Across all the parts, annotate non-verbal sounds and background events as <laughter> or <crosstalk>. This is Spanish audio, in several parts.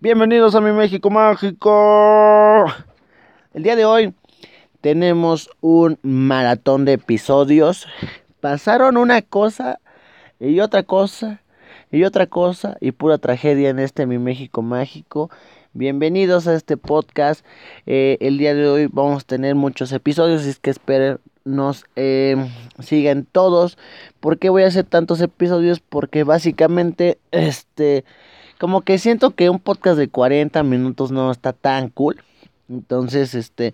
Bienvenidos a mi México Mágico. El día de hoy tenemos un maratón de episodios. Pasaron una cosa y otra cosa y otra cosa y pura tragedia en este mi México Mágico. Bienvenidos a este podcast. Eh, el día de hoy vamos a tener muchos episodios, y es que esperen nos eh, sigan todos. ¿Por qué voy a hacer tantos episodios? Porque básicamente este como que siento que un podcast de 40 minutos no está tan cool. Entonces, este,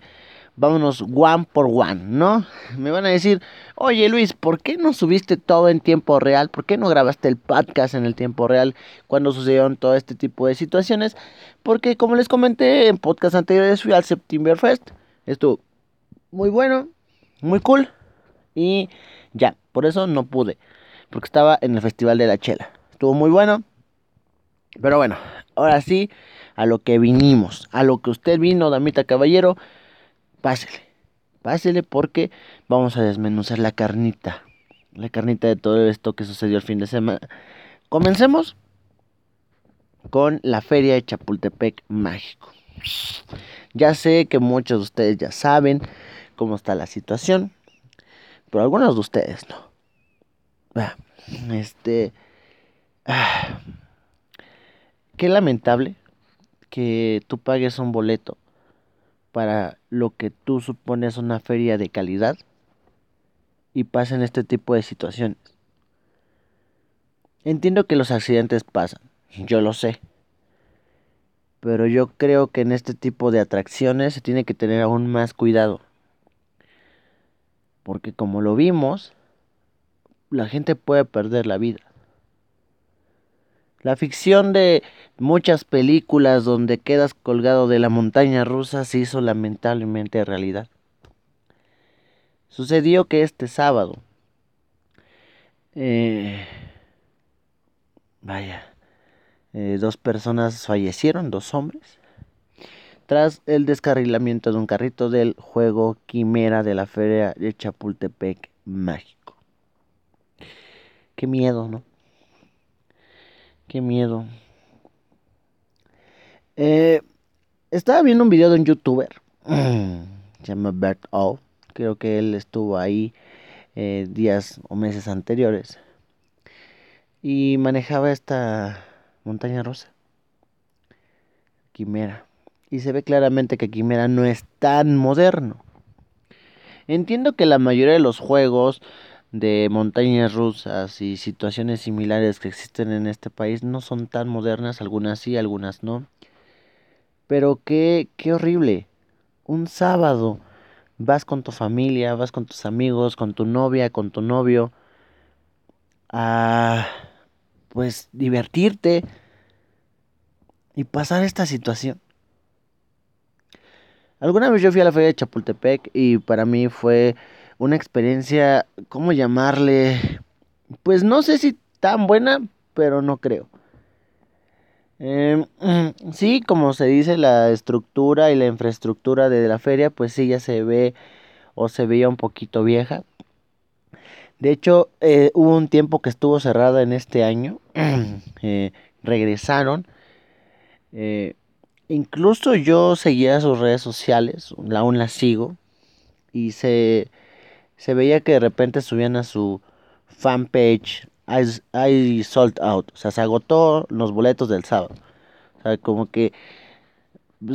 vámonos one por one, ¿no? Me van a decir, oye Luis, ¿por qué no subiste todo en tiempo real? ¿Por qué no grabaste el podcast en el tiempo real cuando sucedieron todo este tipo de situaciones? Porque como les comenté en podcast anteriores, fui al September Fest. Estuvo muy bueno, muy cool. Y ya, por eso no pude. Porque estaba en el Festival de la Chela. Estuvo muy bueno. Pero bueno, ahora sí, a lo que vinimos, a lo que usted vino, damita caballero, pásele, pásele porque vamos a desmenuzar la carnita, la carnita de todo esto que sucedió el fin de semana. Comencemos con la feria de Chapultepec Mágico. Ya sé que muchos de ustedes ya saben cómo está la situación, pero algunos de ustedes no. Este... Qué lamentable que tú pagues un boleto para lo que tú supones una feria de calidad y pasen este tipo de situaciones. Entiendo que los accidentes pasan, yo lo sé. Pero yo creo que en este tipo de atracciones se tiene que tener aún más cuidado. Porque como lo vimos, la gente puede perder la vida. La ficción de muchas películas donde quedas colgado de la montaña rusa se hizo lamentablemente realidad. Sucedió que este sábado, eh, vaya, eh, dos personas fallecieron, dos hombres, tras el descarrilamiento de un carrito del juego Quimera de la Feria de Chapultepec Mágico. Qué miedo, ¿no? Qué miedo. Eh, estaba viendo un video de un youtuber. <clears throat> Se llama Bert O. Creo que él estuvo ahí eh, días o meses anteriores. Y manejaba esta montaña rosa. Quimera. Y se ve claramente que Quimera no es tan moderno. Entiendo que la mayoría de los juegos de montañas rusas y situaciones similares que existen en este país no son tan modernas, algunas sí, algunas no. Pero qué, qué horrible. Un sábado vas con tu familia, vas con tus amigos, con tu novia, con tu novio a pues divertirte y pasar esta situación. Alguna vez yo fui a la feria de Chapultepec y para mí fue una experiencia, ¿cómo llamarle? Pues no sé si tan buena, pero no creo. Em, <clears throat> sí, como se dice, la estructura y la infraestructura de la feria, pues sí, ya se ve o se veía un poquito vieja. De hecho, eh, hubo un tiempo que estuvo cerrada en este año. <clears throat> Eh, regresaron. Eh, incluso yo seguía sus redes sociales, aún las sigo. Y se se veía que de repente subían a su fanpage, I, sold out, o sea, se agotó los boletos del sábado. O sea, como que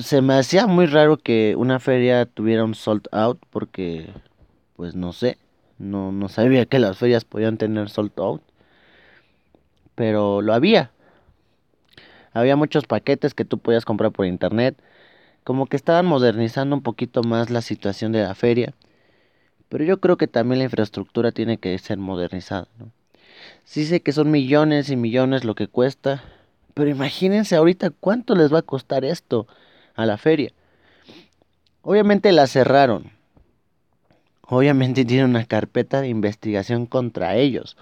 se me hacía muy raro que una feria tuviera un sold out porque, pues no sé, no, no sabía que las ferias podían tener sold out, pero lo había. Había muchos paquetes que tú podías comprar por internet, como que estaban modernizando un poquito más la situación de la feria pero yo creo que también la infraestructura tiene que ser modernizada. ¿no? Sí sé que son millones y millones lo que cuesta, pero imagínense ahorita cuánto les va a costar esto a la feria. Obviamente la cerraron. Obviamente <laughs> tiene una carpeta de investigación contra ellos.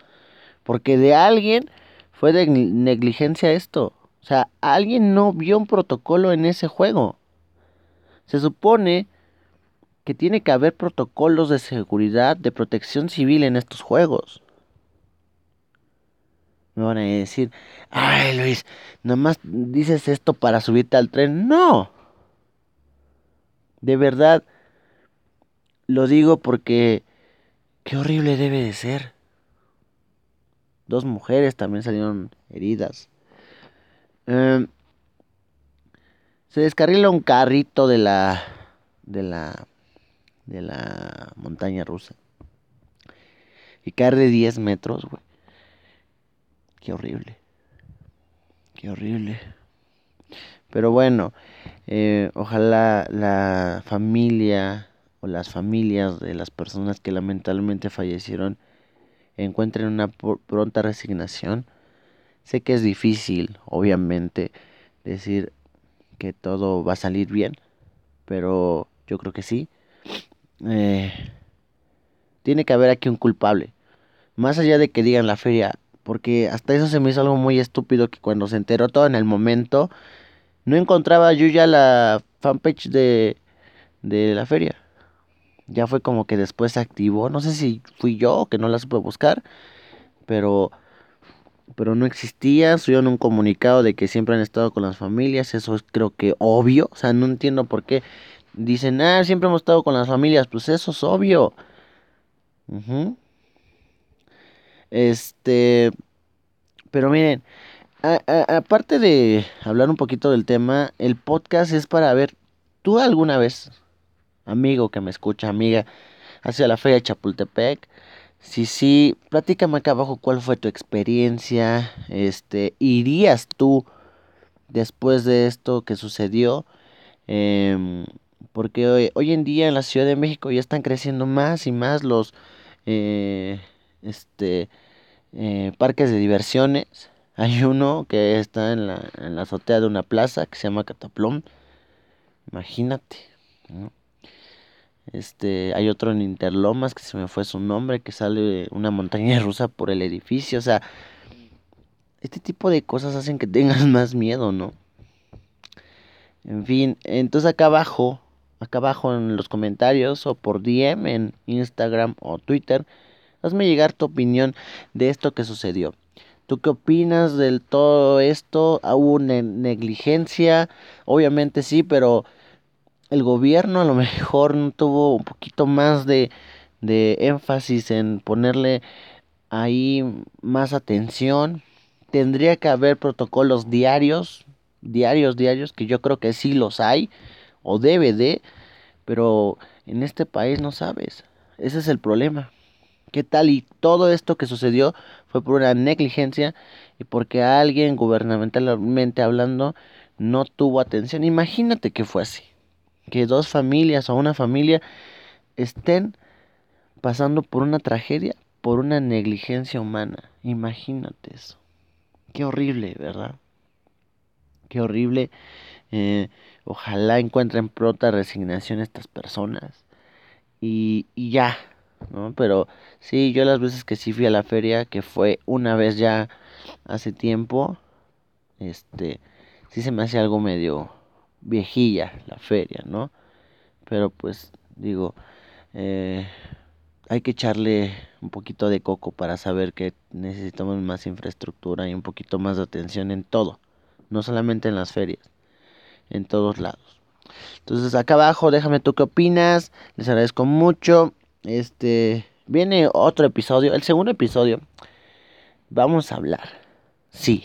Porque de alguien fue de negligencia esto. O sea, alguien no vio un protocolo en ese juego. Se supone que tiene que haber protocolos de seguridad, de protección civil en estos juegos. Me van a decir, ay Luis, nomás dices esto para subirte al tren. No. De verdad, lo digo porque qué horrible debe de ser. Dos mujeres también salieron heridas. Em, se descarrila un carrito de la de la de la montaña rusa y caer de 10 metros, güey. Qué horrible. Qué horrible. Pero bueno, eh, ojalá la familia o las familias de las personas que lamentablemente fallecieron encuentren una pronta resignación. Sé que es difícil, obviamente, decir que todo va a salir bien, pero yo creo que sí. Eh, tiene que haber aquí un culpable. Más allá de que digan la feria, porque hasta eso se me hizo algo muy estúpido que cuando se enteró todo en el momento, no encontraba yo ya la fanpage de, de la feria. Ya fue como que después se activó, no sé si fui yo que no la supe buscar, pero pero no existía, subieron un comunicado de que siempre han estado con las familias, eso es creo que obvio, o sea, no entiendo por qué dicen, ah, siempre hemos estado con las familias, pues eso es obvio. Este, pero miren, aparte de hablar un poquito del tema, el podcast es para ver, tú alguna vez, amigo que me escucha, amiga, hacia la feria de Chapultepec, si sí, platícame acá abajo cuál fue tu experiencia, este, ¿irías tú después de esto que sucedió? Em, porque hoy, en día en la Ciudad de México ya están creciendo más y más los, eh, este, eh, parques de diversiones. <laughs> Hay uno que está en la, en la azotea de una plaza que se llama Cataplón. Imagínate. Este, hay otro en Interlomas que se me fue su nombre, que sale una montaña <laughs> rusa por el edificio. O sea, este tipo de cosas hacen que tengas <laughs> más miedo, ¿no? En fin, entonces acá abajo, acá abajo en los comentarios o por DM en Instagram o Twitter, Hazme llegar tu opinión de esto que sucedió. ¿Tú qué opinas de todo esto? ¿Hubo una negligencia? Obviamente sí, pero el gobierno a lo <laughs> mejor no tuvo un poquito más de, de énfasis en ponerle ahí más atención. Tendría que haber protocolos diarios, diarios, diarios, que yo creo que sí los hay, o debe de, pero en este país no sabes. Ese es el problema. ¿Qué tal? Y todo esto que sucedió fue por una negligencia y porque alguien gubernamentalmente hablando no tuvo atención. Imagínate que fue así. Que dos familias o una familia estén pasando por una tragedia, por una negligencia humana. Imagínate eso. Qué horrible, ¿verdad? Qué horrible. Eh, ojalá encuentren pronta resignación estas personas. Y, y ya, ¿no? Pero sí, yo las veces que sí fui a la feria, que fue una vez ya hace tiempo, este, sí se me hace algo medio viejilla la feria, ¿no? Pero pues digo, eh, hay que echarle un poquito de coco para saber que necesitamos más infraestructura y un poquito más de atención en todo, no solamente en las ferias, en todos lados. Entonces acá abajo déjame tú qué opinas, les agradezco mucho este, viene otro episodio, el segundo episodio. Vamos a hablar, sí,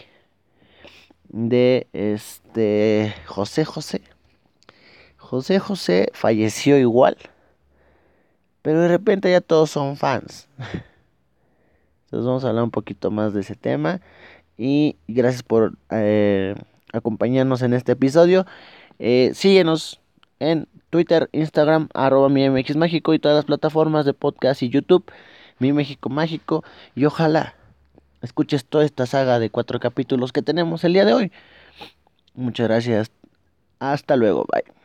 de este José José. José José falleció igual, pero de repente ya todos son fans. <laughs> Entonces vamos a hablar un poquito más de ese tema y gracias por eh, acompañarnos en este episodio. Eh, síguenos en Twitter, Instagram, arroba mi MX Mágico y todas las plataformas de podcast y YouTube, mi México Mágico. Y ojalá escuches toda esta saga de cuatro capítulos que tenemos el día de hoy. Muchas gracias. Hasta luego. Bye.